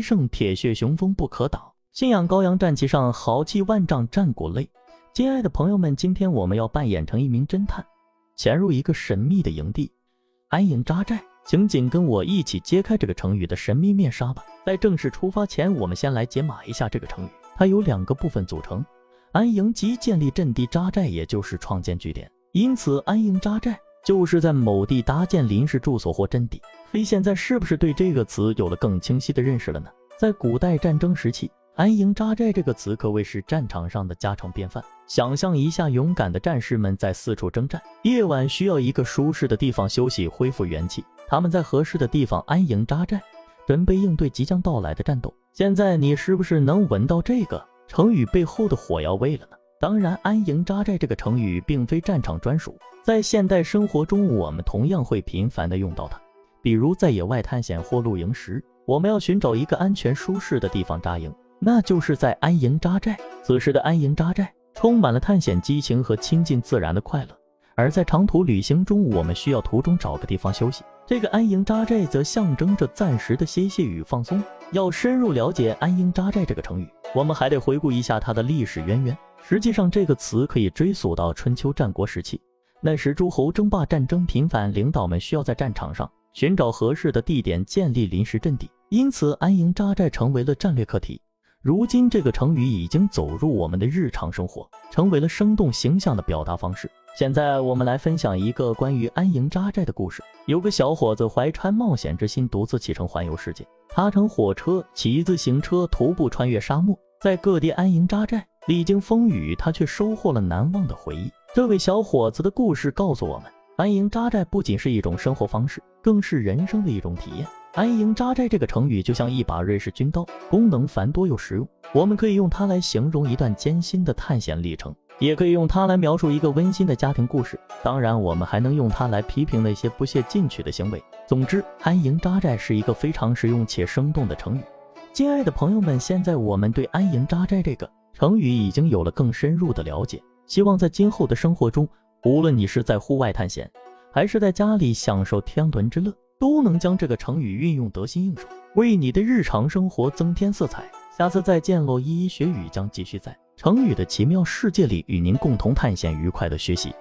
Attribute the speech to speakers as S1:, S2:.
S1: 胜，铁血雄风不可挡。信仰羔羊战旗上，豪气万丈战鼓擂。亲爱的朋友们，今天我们要扮演成一名侦探，潜入一个神秘的营地——安营扎寨。请紧跟我一起揭开这个成语的神秘面纱吧。在正式出发前，我们先来解码一下这个成语。它由两个部分组成：安营即建立阵地，扎寨也就是创建据点。因此，安营扎寨就是在某地搭建临时住所或阵地。你现在是不是对这个词有了更清晰的认识了呢？在古代战争时期。安营扎寨这个词可谓是战场上的家常便饭。想象一下，勇敢的战士们在四处征战，夜晚需要一个舒适的地方休息、恢复元气。他们在合适的地方安营扎寨，准备应对即将到来的战斗。现在你是不是能闻到这个成语背后的火药味了呢？当然，安营扎寨这个成语并非战场专属，在现代生活中，我们同样会频繁的用到它。比如在野外探险或露营时，我们要寻找一个安全舒适的地方扎营。那就是在安营扎寨。此时的安营扎寨充满了探险激情和亲近自然的快乐。而在长途旅行中，我们需要途中找个地方休息，这个安营扎寨则象征着暂时的歇息与放松。要深入了解安营扎寨这个成语，我们还得回顾一下它的历史渊源。实际上，这个词可以追溯到春秋战国时期，那时诸侯争霸，战争频繁，领导们需要在战场上寻找合适的地点建立临时阵地，因此安营扎寨成为了战略课题。如今，这个成语已经走入我们的日常生活，成为了生动形象的表达方式。现在，我们来分享一个关于安营扎寨的故事。有个小伙子怀揣冒险之心，独自启程环游世界。他乘火车、骑自行车、徒步穿越沙漠，在各地安营扎寨。历经风雨，他却收获了难忘的回忆。这位小伙子的故事告诉我们，安营扎寨不仅是一种生活方式，更是人生的一种体验。安营扎寨这个成语就像一把瑞士军刀，功能繁多又实用。我们可以用它来形容一段艰辛的探险历程，也可以用它来描述一个温馨的家庭故事。当然，我们还能用它来批评那些不屑进取的行为。总之，安营扎寨是一个非常实用且生动的成语。亲爱的朋友们，现在我们对安营扎寨这个成语已经有了更深入的了解。希望在今后的生活中，无论你是在户外探险，还是在家里享受天伦之乐。都能将这个成语运用得心应手，为你的日常生活增添色彩。下次再见喽！依依学语将继续在成语的奇妙世界里与您共同探险，愉快的学习。